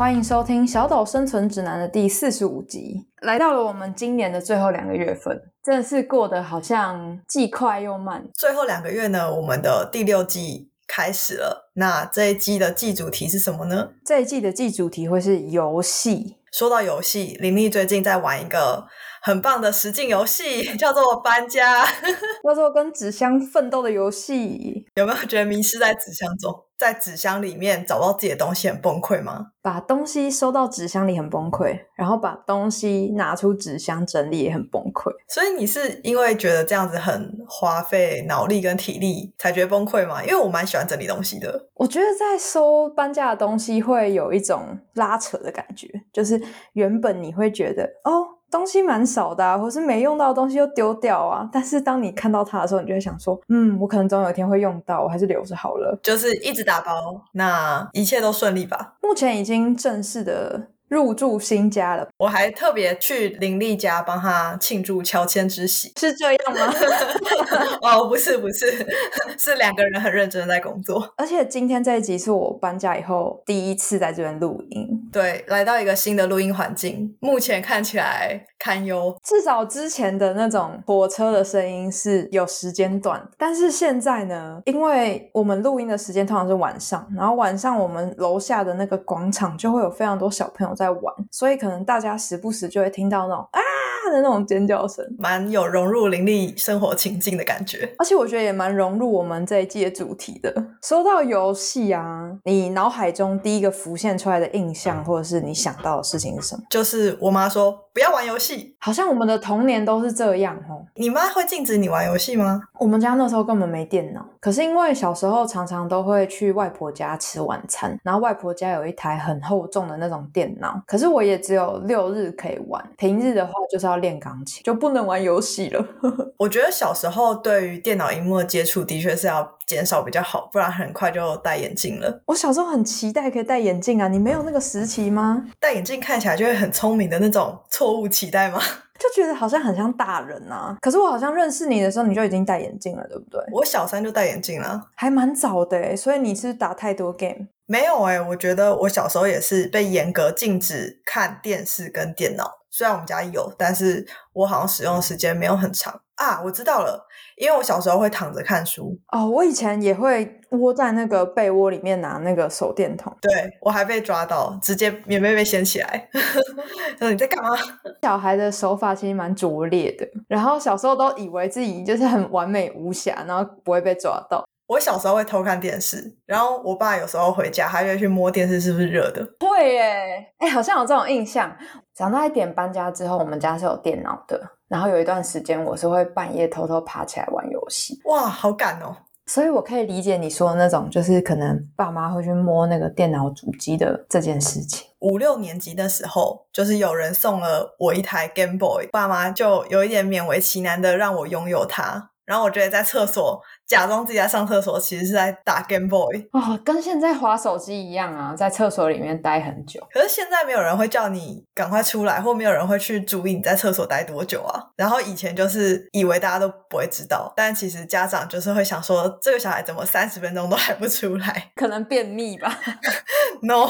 欢迎收听《小岛生存指南》的第四十五集。来到了我们今年的最后两个月份，真的是过得好像既快又慢。最后两个月呢，我们的第六季开始了。那这一季的季主题是什么呢？这一季的季主题会是游戏。说到游戏，林立最近在玩一个很棒的实境游戏，叫做搬家，叫做跟纸箱奋斗的游戏。有没有觉得迷失在纸箱中，在纸箱里面找到自己的东西很崩溃吗？把东西收到纸箱里很崩溃，然后把东西拿出纸箱整理也很崩溃。所以你是因为觉得这样子很花费脑力跟体力才觉得崩溃吗？因为我蛮喜欢整理东西的。我觉得在收搬家的东西会有一种拉扯的感觉，就是原本你会觉得哦东西蛮少的，或是没用到的东西又丢掉啊，但是当你看到它的时候，你就会想说，嗯，我可能总有一天会用到，我还是留着好了。就是一直打包，那一切都顺利吧？目前已经正式的。入住新家了，我还特别去林丽家帮他庆祝乔迁之喜，是这样吗？哦，不是，不是，是两个人很认真的在工作。而且今天这一集是我搬家以后第一次在这边录音，对，来到一个新的录音环境，目前看起来堪忧。至少之前的那种火车的声音是有时间段，但是现在呢，因为我们录音的时间通常是晚上，然后晚上我们楼下的那个广场就会有非常多小朋友。在玩，所以可能大家时不时就会听到那种啊的那种尖叫声，蛮有融入林立生活情境的感觉。而且我觉得也蛮融入我们这一季的主题的。说到游戏啊，你脑海中第一个浮现出来的印象，或者是你想到的事情是什么？就是我妈说不要玩游戏，好像我们的童年都是这样哦。你妈会禁止你玩游戏吗？我们家那时候根本没电脑，可是因为小时候常常都会去外婆家吃晚餐，然后外婆家有一台很厚重的那种电脑。可是我也只有六日可以玩，平日的话就是要练钢琴，就不能玩游戏了。我觉得小时候对于电脑荧幕的接触的确是要减少比较好，不然很快就戴眼镜了。我小时候很期待可以戴眼镜啊，你没有那个时期吗？戴眼镜看起来就会很聪明的那种错误期待吗？就觉得好像很像大人啊。可是我好像认识你的时候，你就已经戴眼镜了，对不对？我小三就戴眼镜了，还蛮早的所以你是打太多 game。没有哎，我觉得我小时候也是被严格禁止看电视跟电脑。虽然我们家有，但是我好像使用的时间没有很长啊。我知道了，因为我小时候会躺着看书哦。我以前也会窝在那个被窝里面拿那个手电筒。对我还被抓到，直接棉被被掀起来。说你在干嘛？小孩的手法其实蛮拙劣的，然后小时候都以为自己就是很完美无瑕，然后不会被抓到。我小时候会偷看电视，然后我爸有时候回家，他就会去摸电视是不是热的。会耶，哎，好像有这种印象。长大一点搬家之后，我们家是有电脑的，然后有一段时间我是会半夜偷偷爬起来玩游戏。哇，好赶哦！所以我可以理解你说的那种，就是可能爸妈会去摸那个电脑主机的这件事情。五六年级的时候，就是有人送了我一台 Game Boy，爸妈就有一点勉为其难的让我拥有它。然后我觉得在厕所假装自己在上厕所，其实是在打 Game Boy 哦，跟现在滑手机一样啊，在厕所里面待很久。可是现在没有人会叫你赶快出来，或没有人会去注意你在厕所待多久啊。然后以前就是以为大家都不会知道，但其实家长就是会想说，这个小孩怎么三十分钟都还不出来？可能便秘吧？No，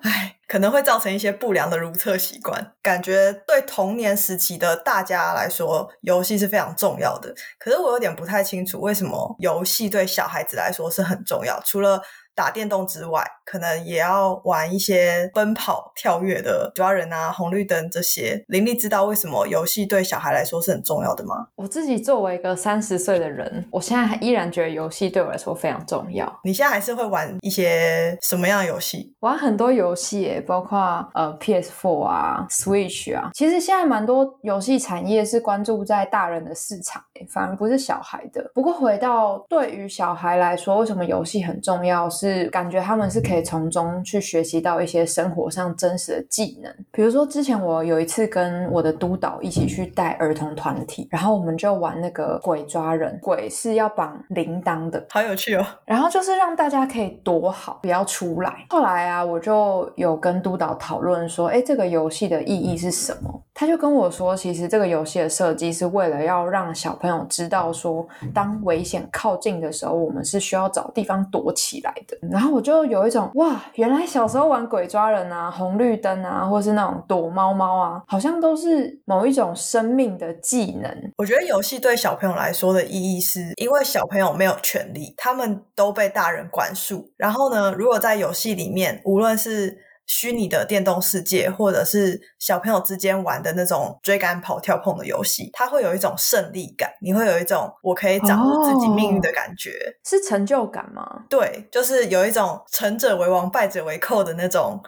哎。可能会造成一些不良的如厕习惯，感觉对童年时期的大家来说，游戏是非常重要的。可是我有点不太清楚，为什么游戏对小孩子来说是很重要？除了打电动之外，可能也要玩一些奔跑、跳跃的抓人啊、红绿灯这些。林立知道为什么游戏对小孩来说是很重要的吗？我自己作为一个三十岁的人，我现在还依然觉得游戏对我来说非常重要。你现在还是会玩一些什么样的游戏？玩很多游戏，包括呃 PS4 啊、Switch 啊。其实现在蛮多游戏产业是关注在大人的市场，反而不是小孩的。不过回到对于小孩来说，为什么游戏很重要？是是感觉他们是可以从中去学习到一些生活上真实的技能。比如说，之前我有一次跟我的督导一起去带儿童团体，然后我们就玩那个鬼抓人，鬼是要绑铃铛的，好有趣哦。然后就是让大家可以躲好，不要出来。后来啊，我就有跟督导讨论说，哎，这个游戏的意义是什么？他就跟我说，其实这个游戏的设计是为了要让小朋友知道说，当危险靠近的时候，我们是需要找地方躲起来的。然后我就有一种哇，原来小时候玩鬼抓人啊、红绿灯啊，或是那种躲猫猫啊，好像都是某一种生命的技能。我觉得游戏对小朋友来说的意义，是因为小朋友没有权利，他们都被大人管束。然后呢，如果在游戏里面，无论是虚拟的电动世界，或者是小朋友之间玩的那种追赶、跑、跳、碰的游戏，它会有一种胜利感，你会有一种我可以掌握自己命运的感觉，是成就感吗？对，就是有一种成者为王、败者为寇的那种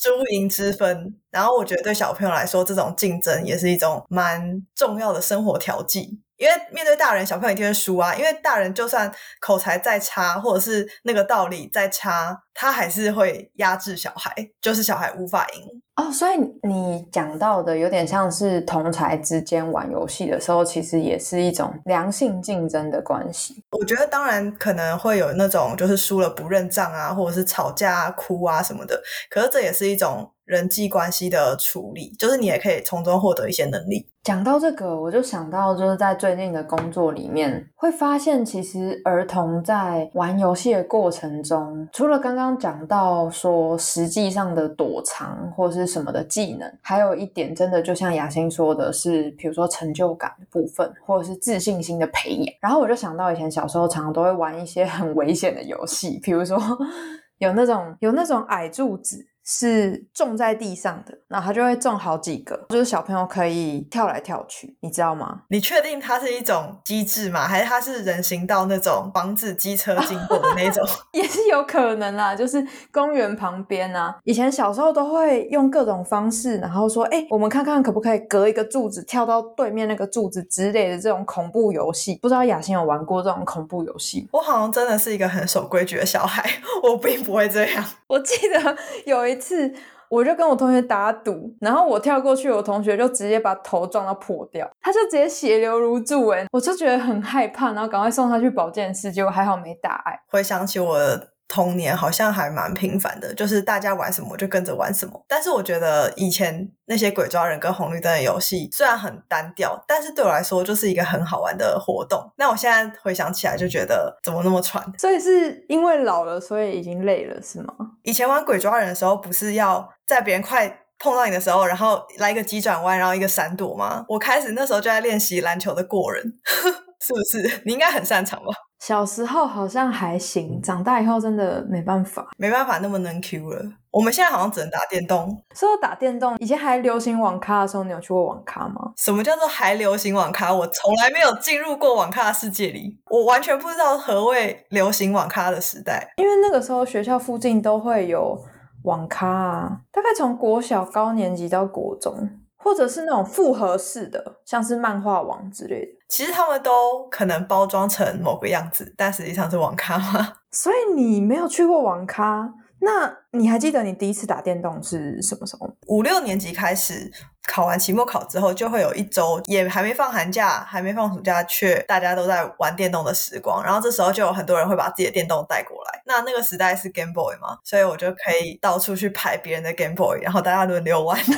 输赢之分。然后我觉得对小朋友来说，这种竞争也是一种蛮重要的生活调剂。因为面对大人，小朋友一定会输啊。因为大人就算口才再差，或者是那个道理再差，他还是会压制小孩，就是小孩无法赢哦。所以你讲到的有点像是同才之间玩游戏的时候，其实也是一种良性竞争的关系。我觉得当然可能会有那种就是输了不认账啊，或者是吵架哭啊什么的。可是这也是一种。人际关系的处理，就是你也可以从中获得一些能力。讲到这个，我就想到，就是在最近的工作里面，会发现其实儿童在玩游戏的过程中，除了刚刚讲到说实际上的躲藏或是什么的技能，还有一点真的就像雅欣说的是，比如说成就感的部分，或者是自信心的培养。然后我就想到以前小时候常常都会玩一些很危险的游戏，比如说 有那种有那种矮柱子。是种在地上的，然后它就会种好几个，就是小朋友可以跳来跳去，你知道吗？你确定它是一种机制吗？还是它是人行道那种防止机车经过的那种？也是有可能啦，就是公园旁边啊。以前小时候都会用各种方式，然后说，哎，我们看看可不可以隔一个柱子跳到对面那个柱子之类的这种恐怖游戏。不知道雅欣有玩过这种恐怖游戏？我好像真的是一个很守规矩的小孩，我并不会这样。我记得有一。次我就跟我同学打赌，然后我跳过去，我同学就直接把头撞到破掉，他就直接血流如注，哎，我就觉得很害怕，然后赶快送他去保健室，结果还好没大碍。回想起我。童年好像还蛮平凡的，就是大家玩什么就跟着玩什么。但是我觉得以前那些鬼抓人跟红绿灯的游戏虽然很单调，但是对我来说就是一个很好玩的活动。那我现在回想起来就觉得怎么那么喘？所以是因为老了，所以已经累了，是吗？以前玩鬼抓人的时候，不是要在别人快碰到你的时候，然后来一个急转弯，然后一个闪躲吗？我开始那时候就在练习篮球的过人，是不是？你应该很擅长吧？小时候好像还行，长大以后真的没办法，没办法那么能 Q 了。我们现在好像只能打电动。说到打电动，以前还流行网咖的时候，你有去过网咖吗？什么叫做还流行网咖？我从来没有进入过网咖的世界里，我完全不知道何谓流行网咖的时代。因为那个时候学校附近都会有网咖啊，大概从国小高年级到国中。或者是那种复合式的，像是漫画网之类的，其实他们都可能包装成某个样子，但实际上是网咖吗？所以你没有去过网咖，那你还记得你第一次打电动是什么时候？五六年级开始考完期末考之后，就会有一周也还没放寒假，还没放暑假，却大家都在玩电动的时光。然后这时候就有很多人会把自己的电动带过来。那那个时代是 Game Boy 嘛，所以我就可以到处去排别人的 Game Boy，然后大家轮流玩。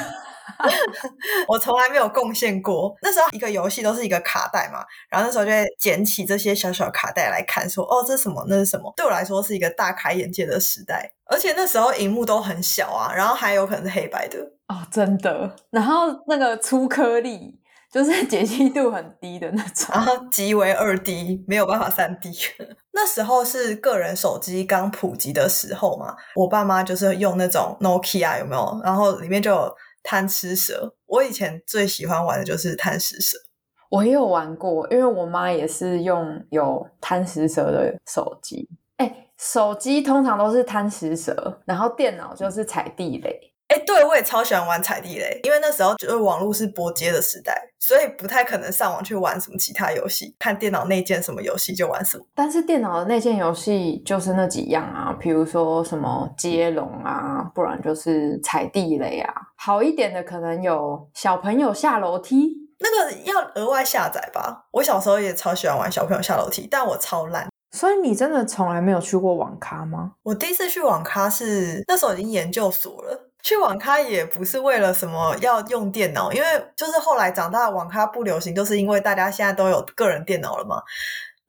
我从来没有贡献过。那时候一个游戏都是一个卡带嘛，然后那时候就会捡起这些小小卡带来看，说哦，这是什么？那是什么？对我来说是一个大开眼界的时代。而且那时候荧幕都很小啊，然后还有可能是黑白的哦，真的。然后那个粗颗粒，就是解析度很低的那种，然后极为二 D，没有办法三 D。那时候是个人手机刚普及的时候嘛，我爸妈就是用那种 Nokia 有没有？然后里面就有。贪吃蛇，我以前最喜欢玩的就是贪吃蛇。我也有玩过，因为我妈也是用有贪食蛇的手机。哎，手机通常都是贪食蛇，然后电脑就是踩地雷。哎，对，我也超喜欢玩踩地雷，因为那时候就是网络是拨接的时代，所以不太可能上网去玩什么其他游戏，看电脑内建什么游戏就玩什么。但是电脑的内建游戏就是那几样啊，比如说什么接龙啊，不然就是踩地雷啊。好一点的可能有小朋友下楼梯，那个要额外下载吧。我小时候也超喜欢玩小朋友下楼梯，但我超烂。所以你真的从来没有去过网咖吗？我第一次去网咖是那时候已经研究所了。去网咖也不是为了什么要用电脑，因为就是后来长大，网咖不流行，就是因为大家现在都有个人电脑了嘛。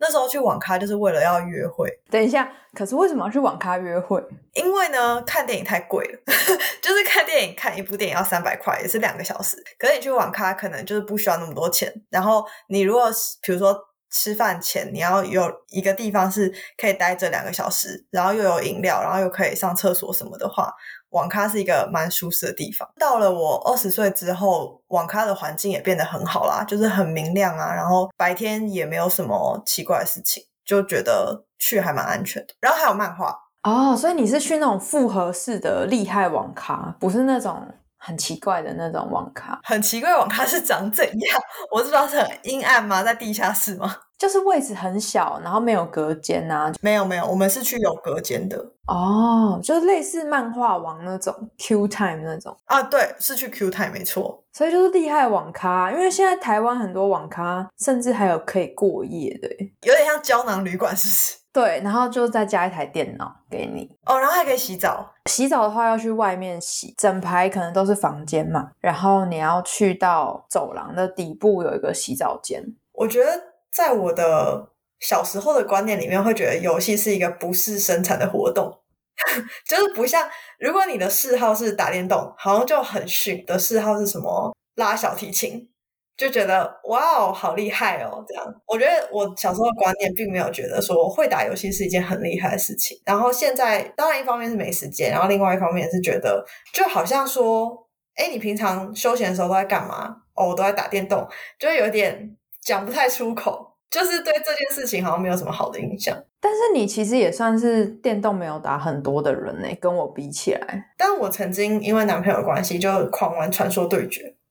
那时候去网咖就是为了要约会。等一下，可是为什么要去网咖约会？因为呢，看电影太贵了，就是看电影看一部电影要三百块，也是两个小时。可是你去网咖可能就是不需要那么多钱。然后你如果比如说吃饭前你要有一个地方是可以待着两个小时，然后又有饮料，然后又可以上厕所什么的话。网咖是一个蛮舒适的地方。到了我二十岁之后，网咖的环境也变得很好啦，就是很明亮啊，然后白天也没有什么奇怪的事情，就觉得去还蛮安全的。然后还有漫画哦，所以你是去那种复合式的厉害网咖，不是那种很奇怪的那种网咖。很奇怪，网咖是长怎样？我不知道是很阴暗吗？在地下室吗？就是位置很小，然后没有隔间呐。没有没有，我们是去有隔间的哦，就是类似漫画王那种 Q Time 那种啊。对，是去 Q Time 没错。所以就是厉害网咖，因为现在台湾很多网咖甚至还有可以过夜的，有点像胶囊旅馆，是不是？对，然后就再加一台电脑给你哦，然后还可以洗澡。洗澡的话要去外面洗，整排可能都是房间嘛，然后你要去到走廊的底部有一个洗澡间。我觉得。在我的小时候的观念里面，会觉得游戏是一个不是生产的活动，就是不像如果你的嗜好是打电动，好像就很逊的嗜好是什么拉小提琴，就觉得哇哦好厉害哦这样。我觉得我小时候的观念并没有觉得说会打游戏是一件很厉害的事情。然后现在当然一方面是没时间，然后另外一方面是觉得就好像说，哎，你平常休闲的时候都在干嘛？哦，我都在打电动，就有点。讲不太出口，就是对这件事情好像没有什么好的印象。但是你其实也算是电动没有打很多的人呢，跟我比起来。但我曾经因为男朋友关系就狂玩传说对决，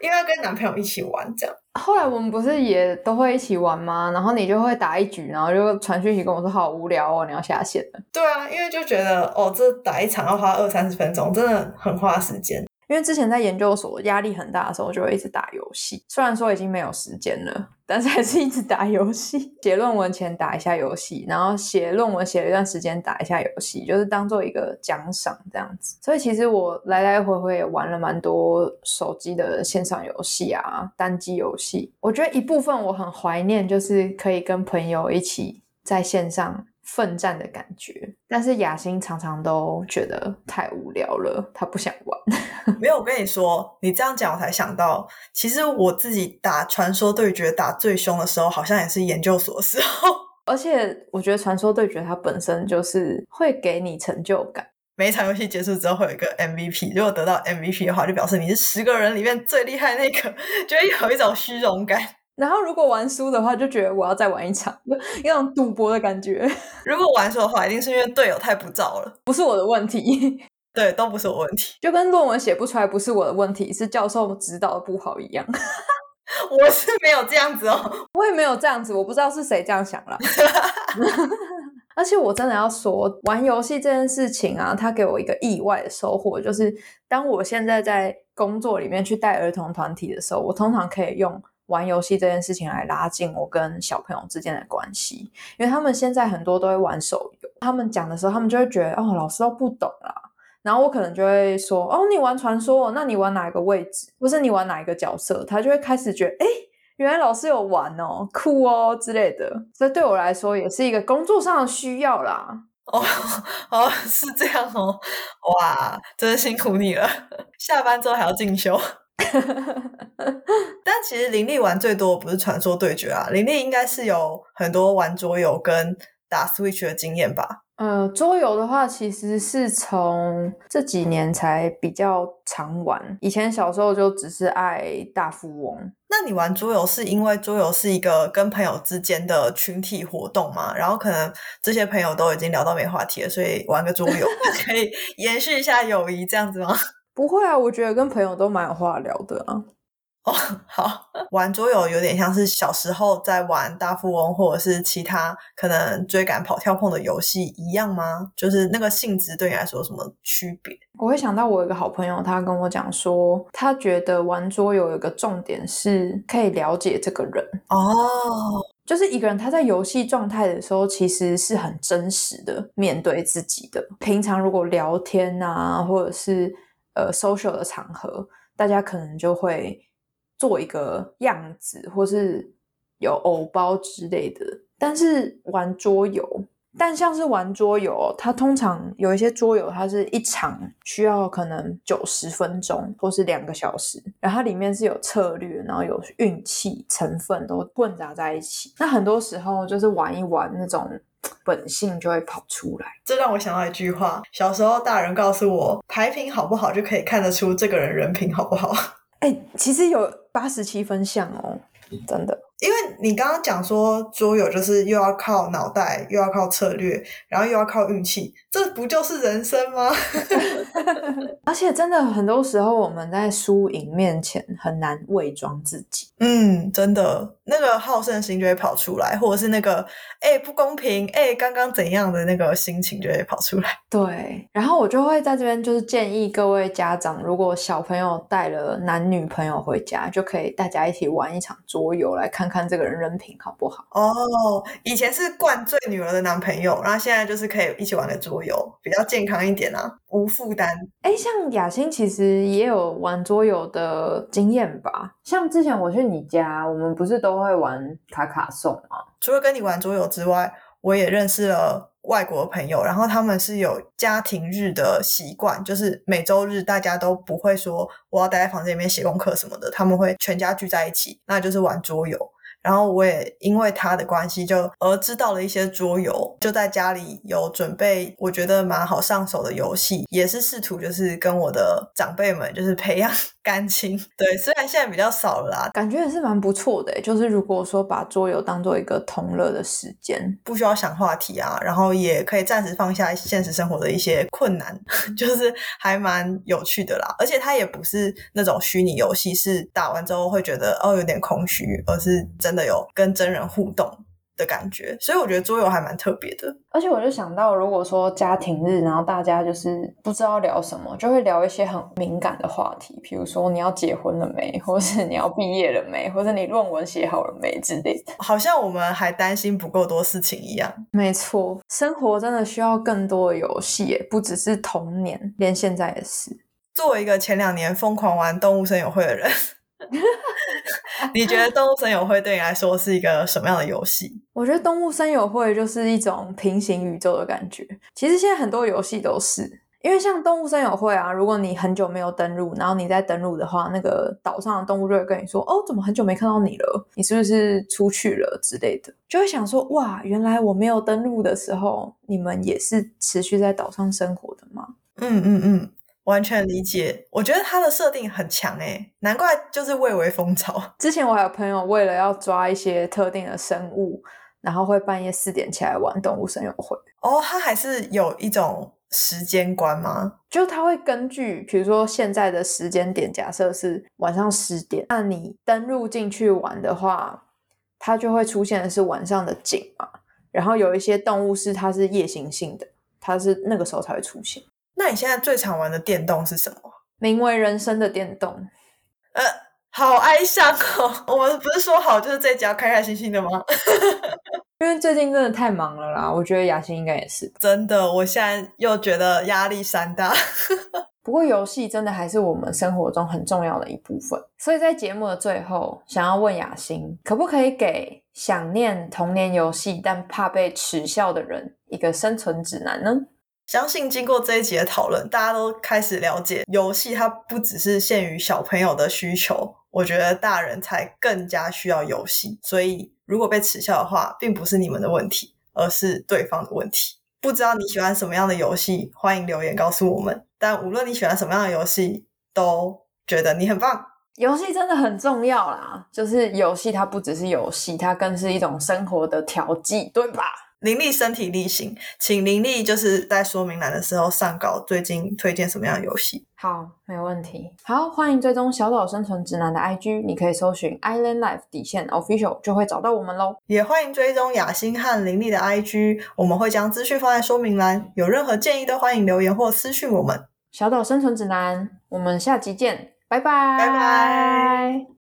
因为跟男朋友一起玩这样。后来我们不是也都会一起玩吗？然后你就会打一局，然后就传讯息跟我说好无聊哦，你要下线了。对啊，因为就觉得哦，这打一场要花二三十分钟，真的很花时间。因为之前在研究所压力很大的时候，就会一直打游戏。虽然说已经没有时间了，但是还是一直打游戏。写论文前打一下游戏，然后写论文写了一段时间打一下游戏，就是当做一个奖赏这样子。所以其实我来来回回也玩了蛮多手机的线上游戏啊，单机游戏。我觉得一部分我很怀念，就是可以跟朋友一起在线上。奋战的感觉，但是雅欣常常都觉得太无聊了，他不想玩。没有，我跟你说，你这样讲我才想到，其实我自己打传说对决打最凶的时候，好像也是研究所时候。而且我觉得传说对决它本身就是会给你成就感，每一场游戏结束之后会有一个 MVP，如果得到 MVP 的话，就表示你是十个人里面最厉害那个，就会有一种虚荣感。然后如果玩输的话，就觉得我要再玩一场，有种赌博的感觉。如果玩输的话，一定是因为队友太不照了，不是我的问题。对，都不是我问题。就跟论文写不出来不是我的问题，是教授指导的不好一样。我是没有这样子哦，我也没有这样子，我不知道是谁这样想了。而且我真的要说，玩游戏这件事情啊，它给我一个意外的收获，就是当我现在在工作里面去带儿童团体的时候，我通常可以用。玩游戏这件事情来拉近我跟小朋友之间的关系，因为他们现在很多都会玩手游，他们讲的时候，他们就会觉得哦，老师都不懂啦。然后我可能就会说哦，你玩传说，那你玩哪一个位置？不是你玩哪一个角色？他就会开始觉得哎，原来老师有玩哦，酷哦之类的。这对我来说也是一个工作上的需要啦。哦哦，是这样哦，哇，真的辛苦你了，下班之后还要进修。但其实林立玩最多不是传说对决啊，林立应该是有很多玩桌游跟打 Switch 的经验吧？呃，桌游的话，其实是从这几年才比较常玩，以前小时候就只是爱大富翁。那那你玩桌游是因为桌游是一个跟朋友之间的群体活动嘛？然后可能这些朋友都已经聊到没话题了，所以玩个桌游 可以延续一下友谊，这样子吗？不会啊，我觉得跟朋友都蛮有话聊的啊。哦，好，玩桌游有点像是小时候在玩大富翁或者是其他可能追赶、跑、跳、碰的游戏一样吗？就是那个性质对你来说有什么区别？我会想到我有一个好朋友，他跟我讲说，他觉得玩桌游有一个重点是可以了解这个人哦，就是一个人他在游戏状态的时候，其实是很真实的面对自己的。平常如果聊天啊，或者是呃 social 的场合，大家可能就会。做一个样子，或是有偶包之类的，但是玩桌游，但像是玩桌游，它通常有一些桌游，它是一场需要可能九十分钟或是两个小时，然后它里面是有策略，然后有运气成分都混杂在一起。那很多时候就是玩一玩，那种本性就会跑出来。这让我想到一句话：小时候大人告诉我，牌品好不好就可以看得出这个人人品好不好。哎，其实有八十七分像哦，真的。因为你刚刚讲说桌游就是又要靠脑袋，又要靠策略，然后又要靠运气，这不就是人生吗？而且真的很多时候我们在输赢面前很难伪装自己。嗯，真的，那个好胜心就会跑出来，或者是那个哎不公平，哎刚刚怎样的那个心情就会跑出来。对，然后我就会在这边就是建议各位家长，如果小朋友带了男女朋友回家，就可以大家一起玩一场桌游来看。看这个人人品好不好哦。以前是灌醉女儿的男朋友，然后现在就是可以一起玩个桌游，比较健康一点啊，无负担。哎，像雅欣其实也有玩桌游的经验吧？像之前我去你家，我们不是都会玩卡卡颂吗？除了跟你玩桌游之外，我也认识了。外国朋友，然后他们是有家庭日的习惯，就是每周日大家都不会说我要待在房间里面写功课什么的，他们会全家聚在一起，那就是玩桌游。然后我也因为他的关系，就而知道了一些桌游，就在家里有准备，我觉得蛮好上手的游戏，也是试图就是跟我的长辈们就是培养感情。对，虽然现在比较少了啦，感觉也是蛮不错的。就是如果说把桌游当做一个同乐的时间，不需要想话题啊，然后也可以暂时放下现实生活的一些困难，就是还蛮有趣的啦。而且它也不是那种虚拟游戏，是打完之后会觉得哦有点空虚，而是真。真的有跟真人互动的感觉，所以我觉得桌游还蛮特别的。而且我就想到，如果说家庭日，然后大家就是不知道聊什么，就会聊一些很敏感的话题，比如说你要结婚了没，或是你要毕业了没，或者你论文写好了没之类的。好像我们还担心不够多事情一样。没错，生活真的需要更多的游戏，不只是童年，连现在也是。作为一个前两年疯狂玩动物森友会的人。你觉得动物森友会对你来说是一个什么样的游戏？我觉得动物森友会就是一种平行宇宙的感觉。其实现在很多游戏都是，因为像动物森友会啊，如果你很久没有登录，然后你再登录的话，那个岛上的动物就会跟你说：“哦，怎么很久没看到你了？你是不是出去了之类的？”就会想说：“哇，原来我没有登录的时候，你们也是持续在岛上生活的吗？”嗯嗯嗯。完全理解，我觉得它的设定很强诶，难怪就是蔚为风潮。之前我还有朋友为了要抓一些特定的生物，然后会半夜四点起来玩动物森友会。哦，它还是有一种时间观吗？就它会根据，比如说现在的时间点，假设是晚上十点，那你登录进去玩的话，它就会出现的是晚上的景嘛。然后有一些动物是它是夜行性的，它是那个时候才会出现。那你现在最常玩的电动是什么？名为人生的电动。呃，好哀伤哦。我们不是说好就是这家开开心心的吗？因为最近真的太忙了啦。我觉得雅欣应该也是。真的，我现在又觉得压力山大。不过游戏真的还是我们生活中很重要的一部分。所以在节目的最后，想要问雅欣，可不可以给想念童年游戏但怕被耻笑的人一个生存指南呢？相信经过这一集的讨论，大家都开始了解游戏，它不只是限于小朋友的需求。我觉得大人才更加需要游戏。所以，如果被耻笑的话，并不是你们的问题，而是对方的问题。不知道你喜欢什么样的游戏，欢迎留言告诉我们。但无论你喜欢什么样的游戏，都觉得你很棒。游戏真的很重要啦，就是游戏它不只是游戏，它更是一种生活的调剂，对吧？林立身体力行，请林立就是在说明栏的时候上稿，最近推荐什么样的游戏？好，没问题。好，欢迎追踪小岛生存指南的 IG，你可以搜寻 Island Life 底线 Official 就会找到我们喽。也欢迎追踪雅欣和林立的 IG，我们会将资讯放在说明栏，有任何建议都欢迎留言或私讯我们。小岛生存指南，我们下集见，拜拜，拜拜。